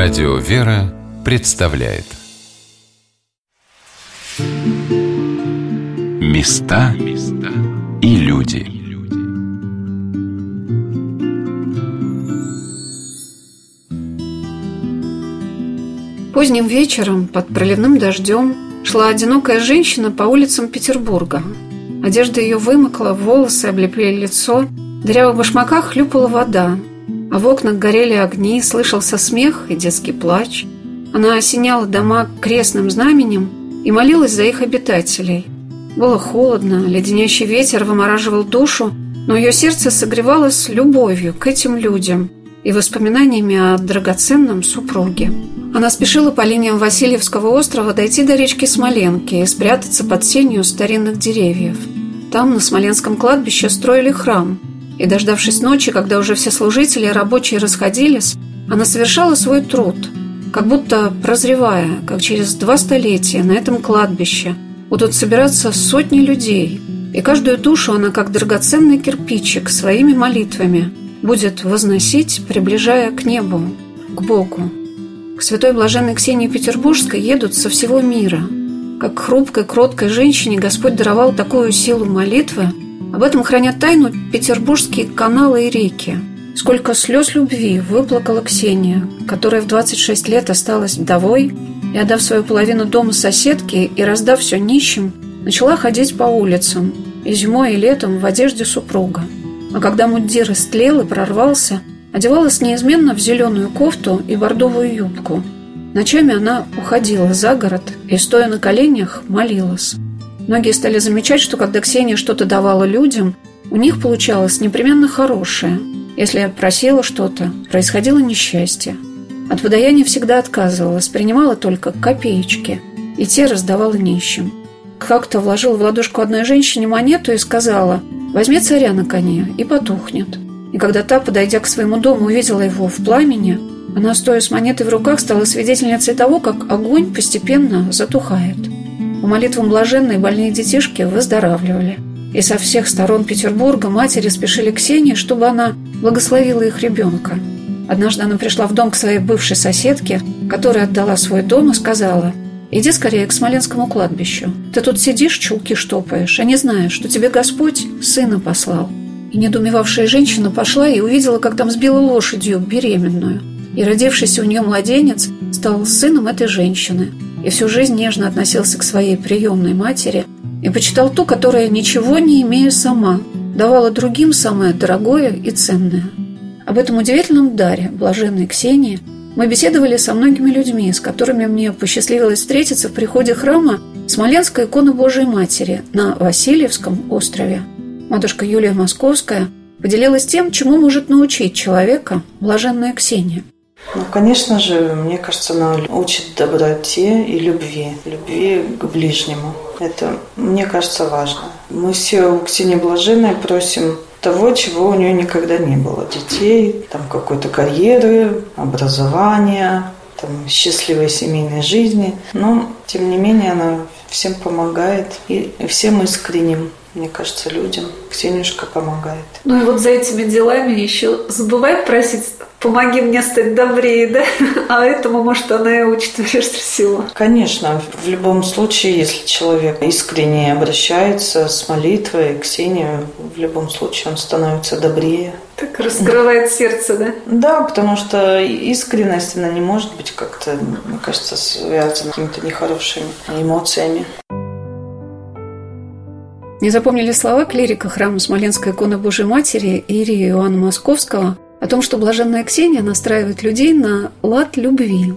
Радио «Вера» представляет. Места и люди. Поздним вечером под проливным дождем шла одинокая женщина по улицам Петербурга. Одежда ее вымокла, волосы облепили лицо, в дырявых башмаках хлюпала вода, в окнах горели огни, слышался смех и детский плач. Она осеняла дома крестным знаменем и молилась за их обитателей. Было холодно, леденящий ветер вымораживал душу, но ее сердце согревалось любовью к этим людям и воспоминаниями о драгоценном супруге. Она спешила по линиям Васильевского острова дойти до речки Смоленки и спрятаться под сенью старинных деревьев. Там, на Смоленском кладбище, строили храм – и, дождавшись ночи, когда уже все служители и рабочие расходились, она совершала свой труд, как будто прозревая, как через два столетия на этом кладбище будут собираться сотни людей, и каждую душу она, как драгоценный кирпичик, своими молитвами будет возносить, приближая к небу, к Богу. К святой блаженной Ксении Петербургской едут со всего мира. Как хрупкой, кроткой женщине Господь даровал такую силу молитвы – об этом хранят тайну петербургские каналы и реки. Сколько слез любви выплакала Ксения, которая в 26 лет осталась вдовой и, отдав свою половину дома соседке и раздав все нищим, начала ходить по улицам и зимой, и летом в одежде супруга. А когда мундир истлел и прорвался, одевалась неизменно в зеленую кофту и бордовую юбку. Ночами она уходила за город и, стоя на коленях, молилась. Многие стали замечать, что когда Ксения что-то давала людям, у них получалось непременно хорошее. Если я просила что-то, происходило несчастье. От подаяния всегда отказывалась, принимала только копеечки, и те раздавала нищим. Как-то вложила в ладошку одной женщине монету и сказала «Возьми царя на коне и потухнет». И когда та, подойдя к своему дому, увидела его в пламени, она, стоя с монетой в руках, стала свидетельницей того, как огонь постепенно затухает. Молитвам блаженной больные детишки выздоравливали. И со всех сторон Петербурга матери спешили к Ксении, чтобы она благословила их ребенка. Однажды она пришла в дом к своей бывшей соседке, которая отдала свой дом и сказала «Иди скорее к Смоленскому кладбищу. Ты тут сидишь, чулки штопаешь, а не знаешь, что тебе Господь сына послал». И недоумевавшая женщина пошла и увидела, как там сбила лошадью беременную. И родившийся у нее младенец стал сыном этой женщины – и всю жизнь нежно относился к своей приемной матери и почитал ту, которая, ничего не имея сама, давала другим самое дорогое и ценное. Об этом удивительном даре блаженной Ксении мы беседовали со многими людьми, с которыми мне посчастливилось встретиться в приходе храма Смоленской иконы Божией Матери на Васильевском острове. Матушка Юлия Московская поделилась тем, чему может научить человека блаженная Ксения – ну, конечно же, мне кажется, она учит доброте и любви, любви к ближнему. Это, мне кажется, важно. Мы все у Ксении Блаженной просим того, чего у нее никогда не было. Детей, там какой-то карьеры, образования, там, счастливой семейной жизни. Но, тем не менее, она всем помогает и всем искренним мне кажется, людям. Ксенюшка помогает. Ну и вот за этими делами еще забывай просить помоги мне стать добрее, да? А этому, может, она и учит прежде всего. Конечно, в любом случае, если человек искренне обращается с молитвой к Ксению, в любом случае он становится добрее. Так раскрывает сердце, да? Да, потому что искренность, она не может быть как-то, мне кажется, связана с какими-то нехорошими эмоциями. Не запомнили слова клирика храма Смоленской иконы Божьей Матери Ирии Иоанна Московского о том, что блаженная Ксения настраивает людей на лад любви.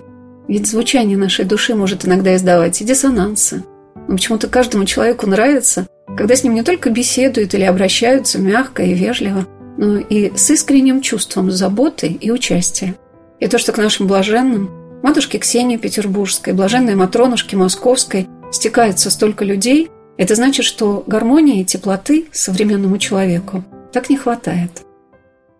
Ведь звучание нашей души может иногда издавать и диссонансы. Но почему-то каждому человеку нравится, когда с ним не только беседуют или обращаются мягко и вежливо, но и с искренним чувством заботы и участия. И то, что к нашим блаженным, матушке Ксении Петербургской, блаженной Матронушке Московской, стекается столько людей – это значит, что гармонии и теплоты современному человеку так не хватает.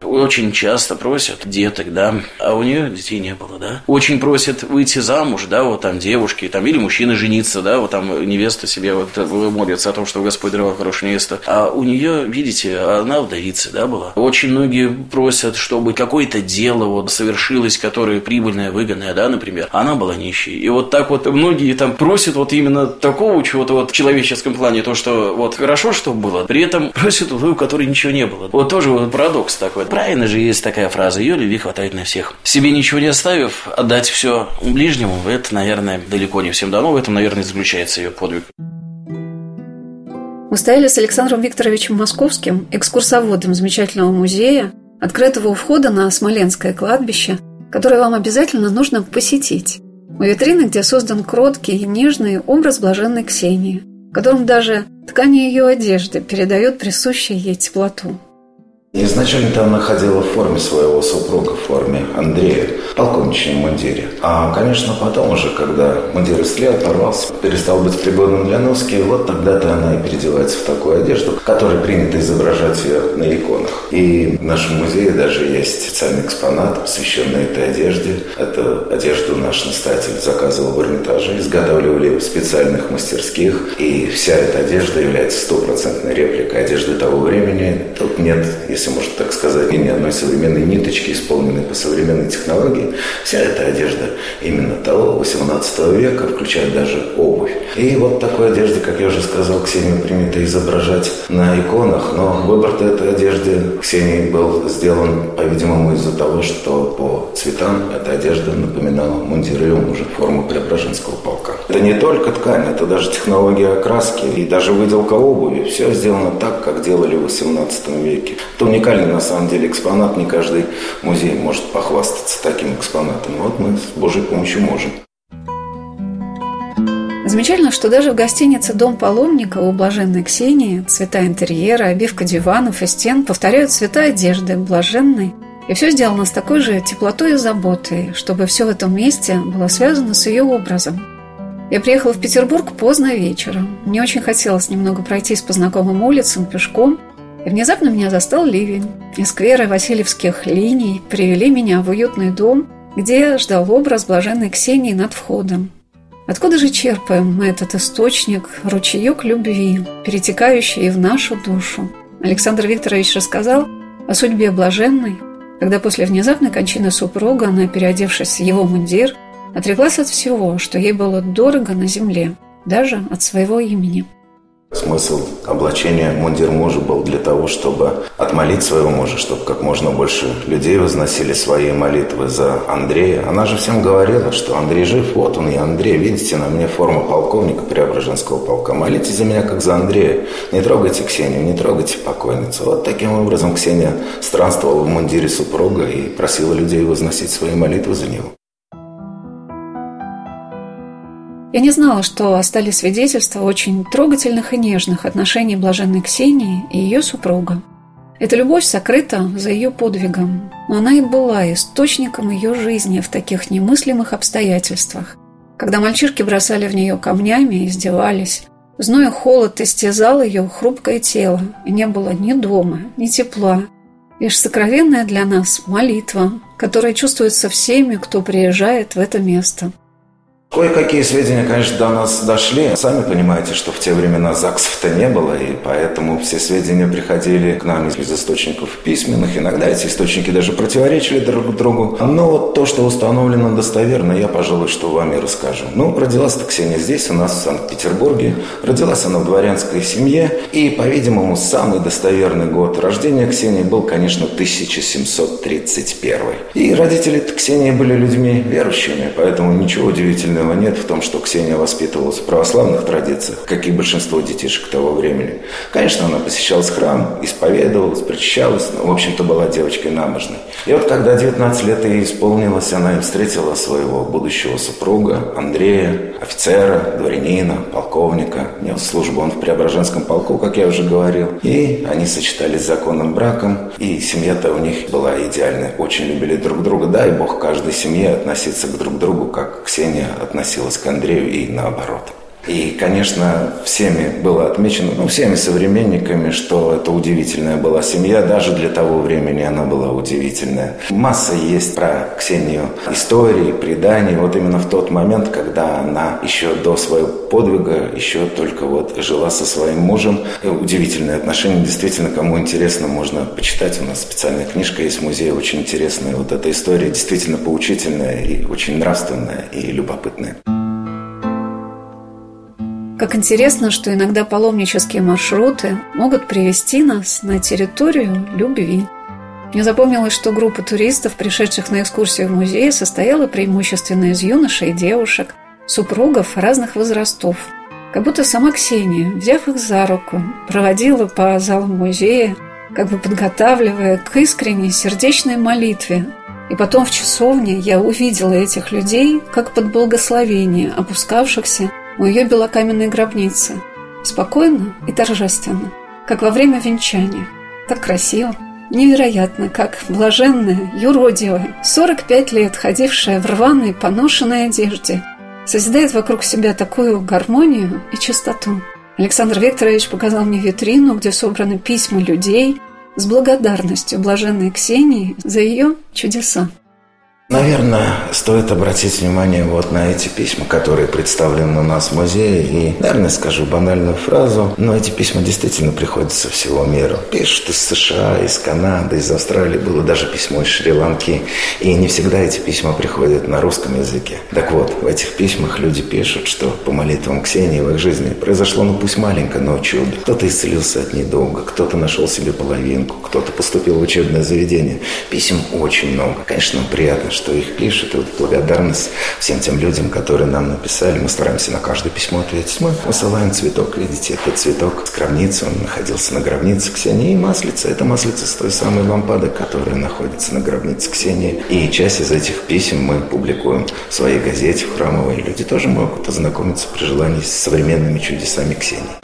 Очень часто просят деток, да, а у нее детей не было, да. Очень просят выйти замуж, да, вот там девушки, там, или мужчины жениться, да, вот там невеста себе вот молится о том, что Господь даровал хорошую невесту. А у нее, видите, она вдовица, да, была. Очень многие просят, чтобы какое-то дело вот совершилось, которое прибыльное, выгодное, да, например. Она была нищей. И вот так вот многие там просят вот именно такого чего-то вот в человеческом плане, то, что вот хорошо, что было, при этом просят у которой ничего не было. Вот тоже вот парадокс такой. Правильно же есть такая фраза, ее любви хватает на всех. Себе ничего не оставив, отдать все ближнему, это, наверное, далеко не всем дано, в этом, наверное, заключается ее подвиг. Мы стояли с Александром Викторовичем Московским, экскурсоводом замечательного музея, открытого у входа на Смоленское кладбище, которое вам обязательно нужно посетить. У витрины, где создан кроткий и нежный образ блаженной Ксении, в котором даже ткани ее одежды передает присущую ей теплоту. Изначально она ходила в форме своего супруга, в форме Андрея, в полковничьем мундире. А, конечно, потом уже, когда мундир истлел, порвался, перестал быть пригодным для носки, вот тогда-то она и переодевается в такую одежду, которой принято изображать ее на иконах. И в нашем музее даже есть специальный экспонат, посвященный этой одежде. Это одежду наш настоятель заказывал в Эрмитаже, изготавливали в специальных мастерских, и вся эта одежда является стопроцентной репликой одежды того времени. Тут нет, если можно так сказать, ни одной современной ниточки, исполненной по современной технологии. Вся эта одежда именно того 18 века, включая даже обувь. И вот такой одежды, как я уже сказал, Ксению принято изображать на иконах, но выбор этой одежды Ксении был сделан, по-видимому, из-за того, что по цветам эта одежда напоминала мундир ее мужа, форму Преображенского полка. Это не только ткань, это даже технология окраски и даже выделка обуви. Все сделано так, как делали в 18 веке. То уникальный на самом деле экспонат. Не каждый музей может похвастаться таким экспонатом. Вот мы с Божьей помощью можем. Замечательно, что даже в гостинице «Дом паломника» у блаженной Ксении цвета интерьера, обивка диванов и стен повторяют цвета одежды блаженной. И все сделано с такой же теплотой и заботой, чтобы все в этом месте было связано с ее образом. Я приехала в Петербург поздно вечером. Мне очень хотелось немного пройтись по знакомым улицам пешком – и внезапно меня застал ливень. И скверы Васильевских линий привели меня в уютный дом, где ждал образ блаженной Ксении над входом. Откуда же черпаем мы этот источник, ручеек любви, перетекающий в нашу душу? Александр Викторович рассказал о судьбе блаженной, когда после внезапной кончины супруга она, переодевшись в его мундир, отреклась от всего, что ей было дорого на земле, даже от своего имени – Смысл облачения мундир мужа был для того, чтобы отмолить своего мужа, чтобы как можно больше людей возносили свои молитвы за Андрея. Она же всем говорила, что Андрей жив, вот он и Андрей. Видите, на мне форма полковника Преображенского полка. Молитесь за меня, как за Андрея. Не трогайте Ксению, не трогайте покойницу. Вот таким образом Ксения странствовала в мундире супруга и просила людей возносить свои молитвы за него. Я не знала, что остались свидетельства очень трогательных и нежных отношений блаженной Ксении и ее супруга. Эта любовь сокрыта за ее подвигом, но она и была источником ее жизни в таких немыслимых обстоятельствах, когда мальчишки бросали в нее камнями и издевались. Зной и холод истязал ее хрупкое тело, и не было ни дома, ни тепла, лишь сокровенная для нас молитва, которая чувствуется всеми, кто приезжает в это место – Кое-какие сведения, конечно, до нас дошли. Сами понимаете, что в те времена ЗАГСов-то не было, и поэтому все сведения приходили к нам из источников письменных. Иногда эти источники даже противоречили друг другу. Но вот то, что установлено достоверно, я, пожалуй, что вам и расскажу. Ну, родилась-то Ксения здесь, у нас в Санкт-Петербурге. Родилась она в дворянской семье. И, по-видимому, самый достоверный год рождения Ксении был, конечно, 1731. И родители Ксении были людьми верующими, поэтому ничего удивительного удивительного нет в том, что Ксения воспитывалась в православных традициях, как и большинство детишек того времени. Конечно, она посещала храм, исповедовалась, причащалась, но, в общем-то, была девочкой набожной. И вот когда 19 лет ей исполнилось, она и встретила своего будущего супруга Андрея, офицера, дворянина, полковника. Нес службу он в Преображенском полку, как я уже говорил. И они сочетались законным браком, и семья-то у них была идеальная. Очень любили друг друга. Дай Бог каждой семье относиться к друг другу, как Ксения относилась к Андрею и наоборот. И, конечно, всеми было отмечено, ну, всеми современниками, что это удивительная была семья. Даже для того времени она была удивительная. Масса есть про Ксению истории, преданий. Вот именно в тот момент, когда она еще до своего подвига, еще только вот жила со своим мужем. И удивительные отношения. Действительно, кому интересно, можно почитать. У нас специальная книжка есть в музее, очень интересная. Вот эта история действительно поучительная и очень нравственная и любопытная. Как интересно, что иногда паломнические маршруты могут привести нас на территорию любви. Мне запомнилось, что группа туристов, пришедших на экскурсию в музей, состояла преимущественно из юношей и девушек, супругов разных возрастов. Как будто сама Ксения, взяв их за руку, проводила по залам музея, как бы подготавливая к искренней сердечной молитве. И потом в часовне я увидела этих людей, как под благословение, опускавшихся у ее белокаменной гробницы. Спокойно и торжественно, как во время венчания. Так красиво. Невероятно, как блаженная, юродивая, 45 лет ходившая в рваной, поношенной одежде, созидает вокруг себя такую гармонию и чистоту. Александр Викторович показал мне витрину, где собраны письма людей с благодарностью блаженной Ксении за ее чудеса. Наверное, стоит обратить внимание вот на эти письма, которые представлены у нас в музее. И, наверное, скажу банальную фразу, но эти письма действительно приходят со всего мира. Пишут из США, из Канады, из Австралии. Было даже письмо из Шри-Ланки. И не всегда эти письма приходят на русском языке. Так вот, в этих письмах люди пишут, что по молитвам Ксении в их жизни произошло, ну пусть маленькое, но чудо. Кто-то исцелился от недолга, кто-то нашел себе половинку, кто-то поступил в учебное заведение. Писем очень много. Конечно, приятно, что их пишут. И вот благодарность всем тем людям, которые нам написали. Мы стараемся на каждое письмо ответить. Мы высылаем цветок. Видите, этот цветок с гробницы. Он находился на гробнице Ксении. И маслица. Это маслица с той самой лампады, которая находится на гробнице Ксении. И часть из этих писем мы публикуем в своей газете, в храмовой. Люди тоже могут ознакомиться при желании с современными чудесами Ксении.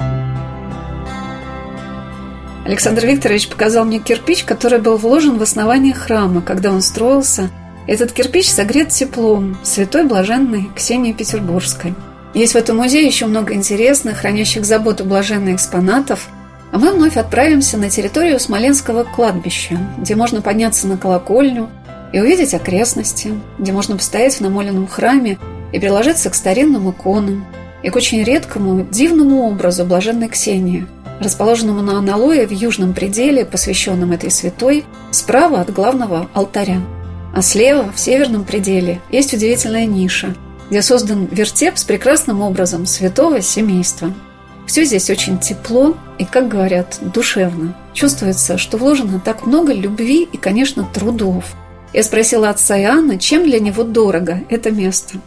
Александр Викторович показал мне кирпич, который был вложен в основание храма, когда он строился этот кирпич согрет теплом святой блаженной Ксении Петербургской. Есть в этом музее еще много интересных, хранящих заботу блаженных экспонатов, а мы вновь отправимся на территорию Смоленского кладбища, где можно подняться на колокольню и увидеть окрестности, где можно постоять в намоленном храме и приложиться к старинным иконам и к очень редкому, дивному образу блаженной Ксении, расположенному на аналое в южном пределе, посвященном этой святой, справа от главного алтаря. А слева, в северном пределе, есть удивительная ниша, где создан вертеп с прекрасным образом святого семейства. Все здесь очень тепло и, как говорят, душевно. Чувствуется, что вложено так много любви и, конечно, трудов. Я спросила отца Иоанна, чем для него дорого это место –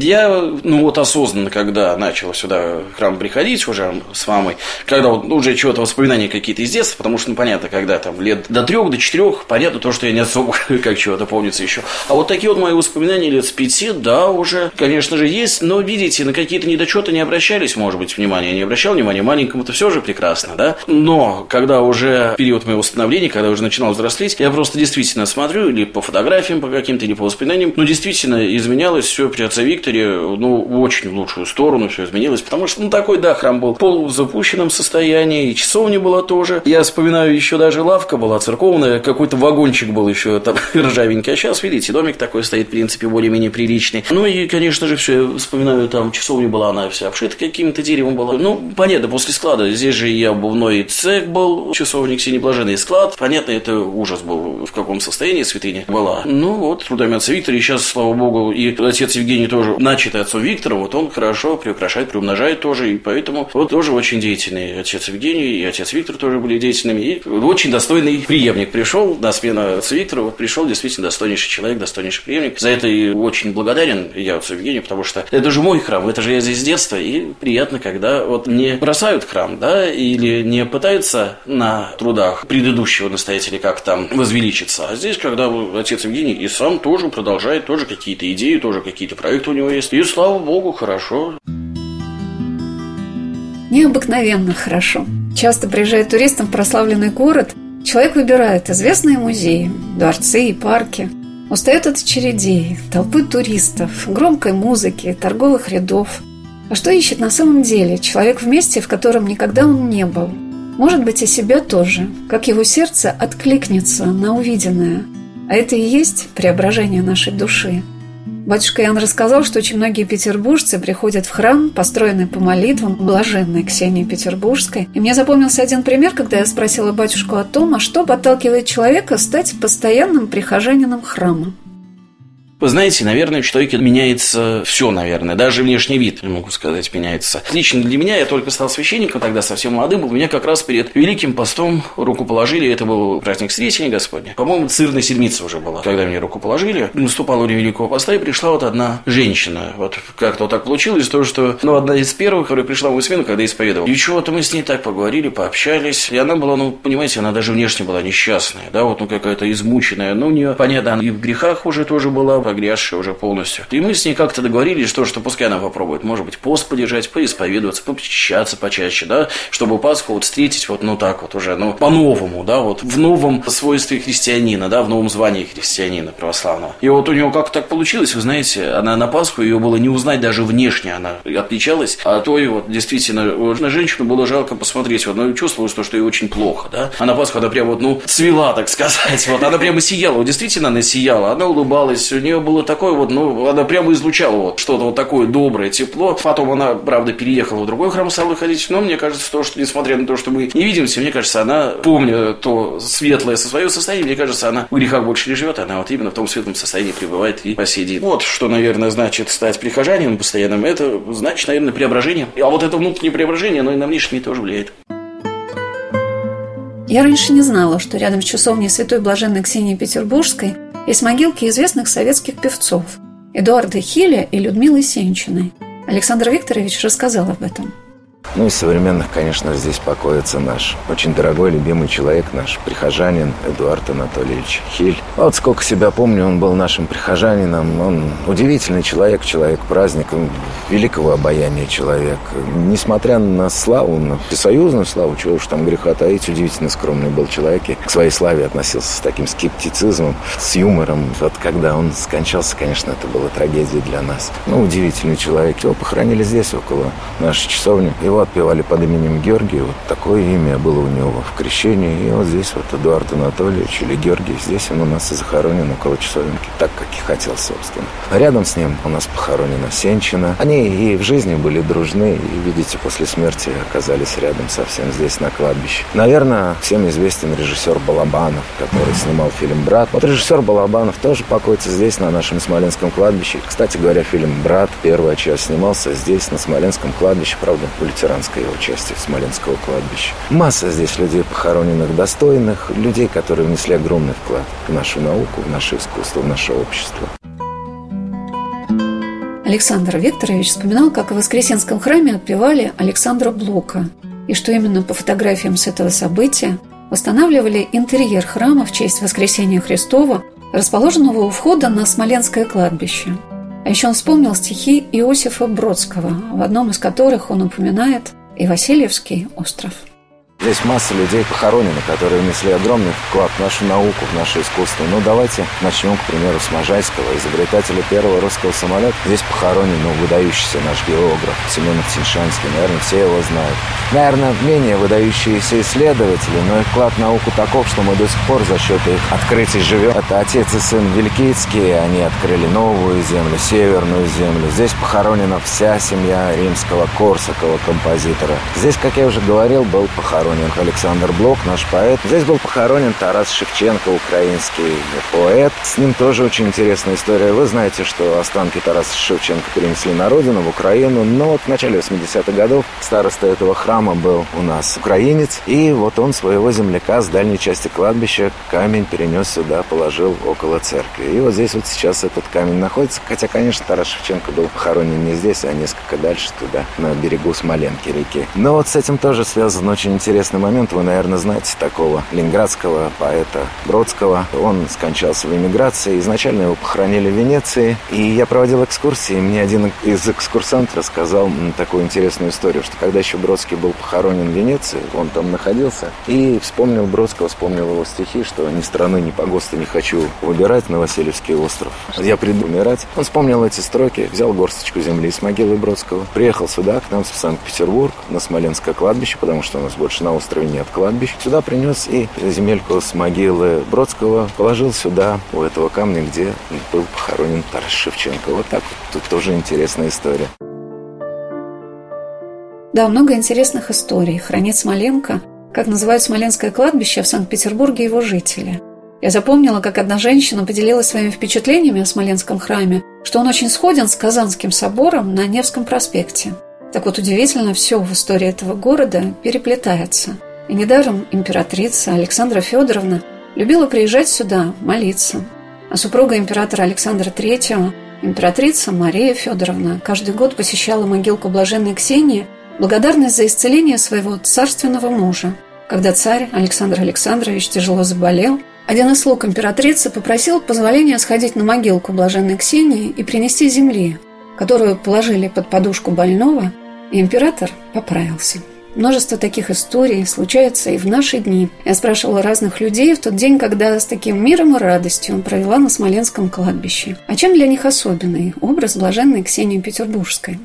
я, ну вот осознанно, когда начал сюда храм приходить уже с мамой, когда вот уже чего-то воспоминания какие-то из детства, потому что, ну, понятно, когда там лет до трех, до четырех, понятно то, что я не особо как чего-то помнится еще. А вот такие вот мои воспоминания лет с пяти, да, уже, конечно же, есть, но, видите, на какие-то недочеты не обращались, может быть, внимания. Я не обращал внимания, маленькому-то все же прекрасно, да. Но, когда уже период моего становления, когда уже начинал взрослеть, я просто действительно смотрю или по фотографиям, по каким-то, или по воспоминаниям, ну, действительно изменялось все при отце Викторе, ну, в очень лучшую сторону все изменилось, потому что, ну, такой, да, храм был в полузапущенном состоянии, и часовня была тоже. Я вспоминаю, еще даже лавка была церковная, какой-то вагончик был еще там ржавенький, а сейчас, видите, домик такой стоит, в принципе, более-менее приличный. Ну, и, конечно же, все, вспоминаю, там часовня была, она вся обшита каким-то деревом была. Ну, понятно, после склада, здесь же и обувной цех был, часовник Синеблаженный склад, понятно, это ужас был, в каком состоянии святыня была. Ну, вот, трудами отца Виктора, и сейчас, слава богу, и отец Евгений тоже начал начатый отцом Виктором, вот он хорошо приукрашает, приумножает тоже, и поэтому вот тоже очень деятельный. Отец Евгений и отец Виктор тоже были деятельными, и очень достойный преемник пришел на смену отца Виктора, вот пришел действительно достойнейший человек, достойнейший преемник. За это и очень благодарен я отцу Евгению, потому что это же мой храм, это же я здесь с детства, и приятно, когда вот не бросают храм, да, или не пытаются на трудах предыдущего настоятеля как там возвеличиться, а здесь, когда отец Евгений и сам тоже продолжает, тоже какие-то идеи, тоже какие-то проекты него есть, и слава богу, хорошо. Необыкновенно хорошо. Часто приезжает туристам в прославленный город, человек выбирает известные музеи, дворцы и парки, устает от очередей, толпы туристов, громкой музыки, торговых рядов – А что ищет на самом деле человек в месте, в котором никогда он не был? Может быть, и себя тоже, как его сердце откликнется на увиденное. А это и есть преображение нашей души. Батюшка Ян рассказал, что очень многие петербуржцы приходят в храм, построенный по молитвам блаженной Ксении Петербургской. И мне запомнился один пример, когда я спросила батюшку о том, а что подталкивает человека стать постоянным прихожанином храма. Вы знаете, наверное, в человеке меняется все, наверное. Даже внешний вид, могу сказать, меняется. Лично для меня, я только стал священником, тогда совсем молодым был. Меня как раз перед Великим постом руку положили. Это был праздник Сретения Господня. По-моему, цирная седмица уже была, когда мне руку положили. Наступало время Великого поста, и пришла вот одна женщина. Вот как-то вот так получилось, то, что, ну, одна из первых, которая пришла в мою смену, когда исповедовал. И чего-то мы с ней так поговорили, пообщались. И она была, ну, понимаете, она даже внешне была несчастная, да, вот, ну, какая-то измученная. Ну, у нее, понятно, она и в грехах уже тоже была, погрязшая уже полностью. И мы с ней как-то договорились, что, что пускай она попробует, может быть, пост подержать, поисповедоваться, попечаться почаще, да, чтобы Пасху вот встретить вот, ну, так вот уже, ну, по-новому, да, вот в новом свойстве христианина, да, в новом звании христианина православного. И вот у него как так получилось, вы знаете, она на Пасху, ее было не узнать даже внешне, она отличалась, а то и вот действительно, на женщину было жалко посмотреть, вот, ну, чувствовалось то, что ей очень плохо, да, а на Пасху она прям вот, ну, цвела, так сказать, вот, она прямо сияла, действительно она сияла, она улыбалась, у нее было такое вот, ну, она прямо излучала вот что-то вот такое доброе, тепло. Потом она, правда, переехала в другой храм, стала ходить. Но мне кажется, то, что, несмотря на то, что мы не видимся, мне кажется, она, помня то светлое со своего состояния, мне кажется, она в грехах больше не живет, она вот именно в том светлом состоянии пребывает и по сей день. Вот что, наверное, значит стать прихожанином постоянным. Это значит, наверное, преображение. А вот это внутреннее преображение, оно и на внешний тоже влияет. Я раньше не знала, что рядом с часовней Святой Блаженной Ксении Петербургской есть могилки известных советских певцов Эдуарда Хиля и Людмилы Сенчиной. Александр Викторович рассказал об этом. Ну, из современных, конечно, здесь покоится наш очень дорогой, любимый человек, наш прихожанин Эдуард Анатольевич Хиль. Вот сколько себя помню, он был нашим прихожанином. Он удивительный человек, человек-праздник, великого обаяния человек. Несмотря на славу, на всесоюзную славу, чего уж там греха таить, удивительно скромный был человек. И к своей славе относился с таким скептицизмом, с юмором. Вот когда он скончался, конечно, это была трагедия для нас. Ну, удивительный человек. Его похоронили здесь, около нашей часовни. Его отпевали под именем Георгий. Вот такое имя было у него в крещении. И вот здесь вот Эдуард Анатольевич или Георгий. Здесь он у нас и захоронен около часовенки. Так, как и хотел, собственно. Рядом с ним у нас похоронена Сенчина. Они и в жизни были дружны. И, видите, после смерти оказались рядом совсем здесь, на кладбище. Наверное, всем известен режиссер Балабанов, который снимал фильм «Брат». Вот режиссер Балабанов тоже покоится здесь, на нашем Смоленском кладбище. Кстати говоря, фильм «Брат», первая часть, снимался здесь, на Смоленском кладбище. Правда, в ветеранской его части Смоленского кладбища. Масса здесь людей похороненных достойных, людей, которые внесли огромный вклад в нашу науку, в наше искусство, в наше общество. Александр Викторович вспоминал, как в Воскресенском храме отпевали Александра Блока, и что именно по фотографиям с этого события восстанавливали интерьер храма в честь Воскресения Христова, расположенного у входа на Смоленское кладбище – а еще он вспомнил стихи Иосифа Бродского, в одном из которых он упоминает и Васильевский остров – Здесь масса людей похоронены, которые внесли огромный вклад в нашу науку, в наше искусство. Ну, давайте начнем, к примеру, с Можайского, изобретателя первого русского самолета. Здесь похоронен ну, выдающийся наш географ Семенов Тиньшанский. Наверное, все его знают. Наверное, менее выдающиеся исследователи, но их вклад в науку таков, что мы до сих пор за счет их открытий живем. Это отец и сын Великицкие. Они открыли новую землю, северную землю. Здесь похоронена вся семья римского Корсакова, композитора. Здесь, как я уже говорил, был похоронен похоронен Александр Блок, наш поэт. Здесь был похоронен Тарас Шевченко, украинский поэт. С ним тоже очень интересная история. Вы знаете, что останки Тараса Шевченко перенесли на родину, в Украину. Но вот в начале 80-х годов староста этого храма был у нас украинец. И вот он своего земляка с дальней части кладбища камень перенес сюда, положил около церкви. И вот здесь вот сейчас этот камень находится. Хотя, конечно, Тарас Шевченко был похоронен не здесь, а несколько дальше туда, на берегу Смоленки реки. Но вот с этим тоже связан очень интересный интересный момент. Вы, наверное, знаете такого ленинградского поэта Бродского. Он скончался в эмиграции. Изначально его похоронили в Венеции. И я проводил экскурсии. Мне один из экскурсантов рассказал такую интересную историю, что когда еще Бродский был похоронен в Венеции, он там находился, и вспомнил Бродского, вспомнил его стихи, что ни страны, ни погоста не хочу выбирать на Васильевский остров. Я приду умирать. Он вспомнил эти строки, взял горсточку земли с могилы Бродского, приехал сюда, к нам в Санкт-Петербург, на Смоленское кладбище, потому что у нас больше на острове нет кладбищ. Сюда принес и земельку с могилы Бродского положил сюда, у этого камня, где был похоронен Тарас Шевченко. Вот так вот. Тут тоже интересная история. Да, много интересных историй. Хранит Смоленко, как называют Смоленское кладбище в Санкт-Петербурге его жители. Я запомнила, как одна женщина поделилась своими впечатлениями о Смоленском храме, что он очень сходен с Казанским собором на Невском проспекте. Так вот, удивительно, все в истории этого города переплетается. И недаром императрица Александра Федоровна любила приезжать сюда, молиться. А супруга императора Александра III, императрица Мария Федоровна, каждый год посещала могилку блаженной Ксении благодарность за исцеление своего царственного мужа. Когда царь Александр Александрович тяжело заболел, один из слуг императрицы попросил позволения сходить на могилку блаженной Ксении и принести земли, которую положили под подушку больного, император поправился. Множество таких историй случается и в наши дни. Я спрашивала разных людей в тот день, когда с таким миром и радостью провела на Смоленском кладбище. А чем для них особенный образ блаженной Ксении Петербургской?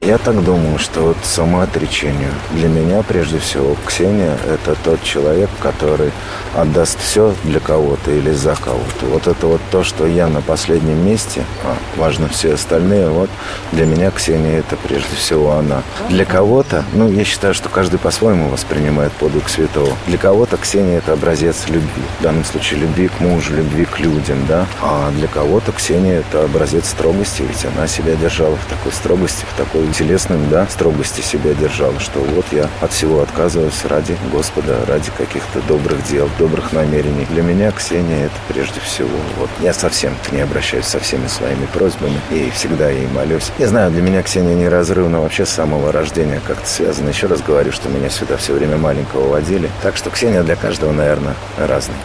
Я так думаю, что вот самоотречение для меня, прежде всего, Ксения – это тот человек, который отдаст все для кого-то или за кого-то. Вот это вот то, что я на последнем месте, а важно все остальные, вот для меня Ксения – это прежде всего она. Для кого-то, ну, я считаю, что каждый по-своему воспринимает подвиг святого. Для кого-то Ксения – это образец любви. В данном случае любви к мужу, любви к людям, да. А для кого-то Ксения – это образец строгости, ведь она себя держала в такой строгости, в такой телесным, да, строгости себя держал, что вот я от всего отказываюсь ради Господа, ради каких-то добрых дел, добрых намерений. Для меня Ксения это прежде всего. Вот я совсем к ней обращаюсь со всеми своими просьбами и всегда ей молюсь. Не знаю, для меня Ксения неразрывно вообще с самого рождения как-то связана. Еще раз говорю, что меня сюда все время маленького водили. Так что Ксения для каждого, наверное, разный.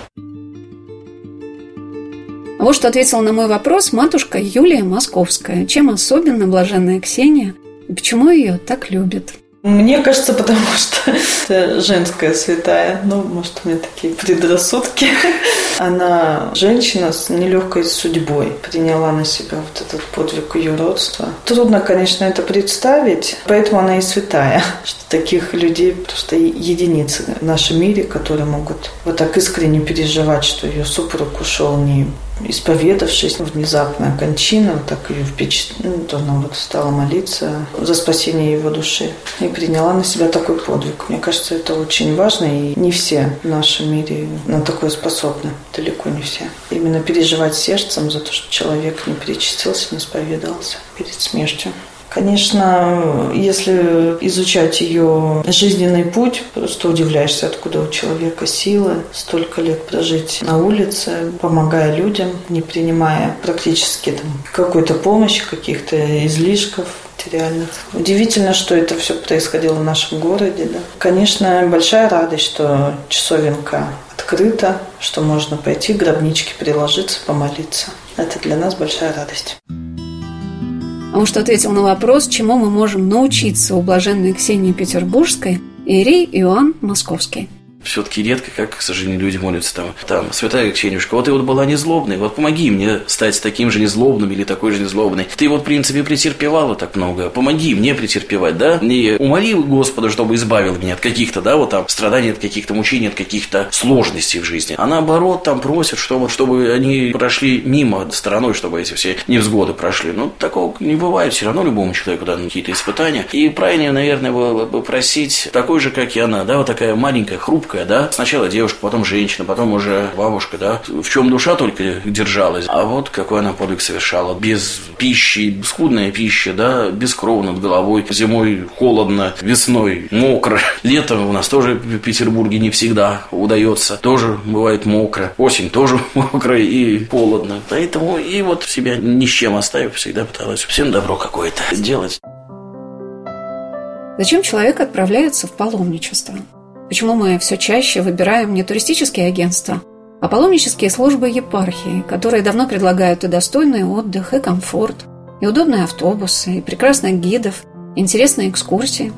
Вот что ответила на мой вопрос матушка Юлия Московская. Чем особенно блаженная Ксения и почему ее так любят? Мне кажется, потому что это женская святая. Ну, может, у меня такие предрассудки. Она женщина с нелегкой судьбой. Приняла на себя вот этот подвиг ее родства. Трудно, конечно, это представить, поэтому она и святая. Что таких людей просто единицы в нашем мире, которые могут вот так искренне переживать, что ее супруг ушел не исповедавшись, внезапная кончина, вот так ее впечатлила, ну, то она вот стала молиться за спасение его души и приняла на себя такой подвиг. Мне кажется, это очень важно, и не все в нашем мире на такое способны, далеко не все. Именно переживать сердцем за то, что человек не перечастился, не исповедался перед смертью. Конечно, если изучать ее жизненный путь, просто удивляешься, откуда у человека силы столько лет прожить на улице, помогая людям, не принимая практически там, какой-то помощи, каких-то излишков материальных. Удивительно, что это все происходило в нашем городе. Да. Конечно, большая радость, что часовенка открыта, что можно пойти к гробничке приложиться, помолиться. Это для нас большая радость. Он что ответил на вопрос, чему мы можем научиться у блаженной Ксении Петербургской, Ирий Иоанн Московский все-таки редко, как, к сожалению, люди молятся там, там, святая Ксенюшка, вот ты вот была незлобной, вот помоги мне стать таким же незлобным или такой же незлобной. Ты вот, в принципе, претерпевала так много, помоги мне претерпевать, да? Не умоли Господа, чтобы избавил меня от каких-то, да, вот там, страданий, от каких-то мучений, от каких-то сложностей в жизни. А наоборот, там просят, чтобы, чтобы они прошли мимо стороной, чтобы эти все невзгоды прошли. Ну, такого не бывает. Все равно любому человеку даны какие-то испытания. И правильнее, наверное, было бы просить такой же, как и она, да, вот такая маленькая, хрупкая, хрупкая, да, сначала девушка, потом женщина, потом уже бабушка, да, в чем душа только держалась, а вот какой она подвиг совершала, без пищи, скудная пища, да, без крова над головой, зимой холодно, весной мокро, летом у нас тоже в Петербурге не всегда удается, тоже бывает мокро, осень тоже мокро и холодно, поэтому и вот себя ни с чем оставив, всегда пыталась всем добро какое-то делать. Зачем человек отправляется в паломничество? Почему мы все чаще выбираем не туристические агентства, а паломнические службы епархии, которые давно предлагают и достойный отдых, и комфорт, и удобные автобусы, и прекрасных гидов, интересные экскурсии.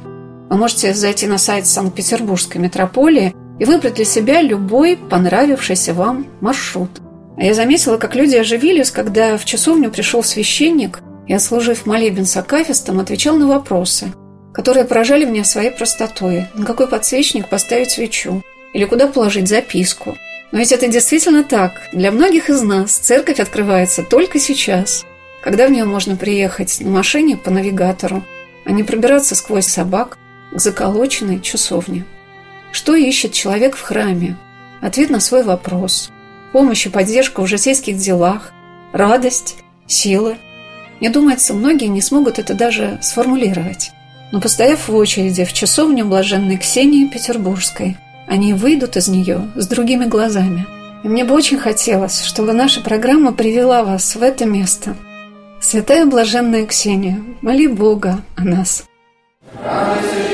Вы можете зайти на сайт Санкт-Петербургской метрополии и выбрать для себя любой понравившийся вам маршрут. А я заметила, как люди оживились, когда в часовню пришел священник и, отслужив молебен с акафистом, отвечал на вопросы, которые поражали меня своей простотой. На какой подсвечник поставить свечу? Или куда положить записку? Но ведь это действительно так. Для многих из нас церковь открывается только сейчас, когда в нее можно приехать на машине по навигатору, а не пробираться сквозь собак к заколоченной часовне. Что ищет человек в храме? Ответ на свой вопрос. Помощь и поддержка в житейских делах, радость, силы. Мне думается, многие не смогут это даже сформулировать. Но постояв в очереди в часовню блаженной Ксении Петербургской, они выйдут из нее с другими глазами. И мне бы очень хотелось, чтобы наша программа привела вас в это место. Святая блаженная Ксения, моли Бога о нас. Радуйся,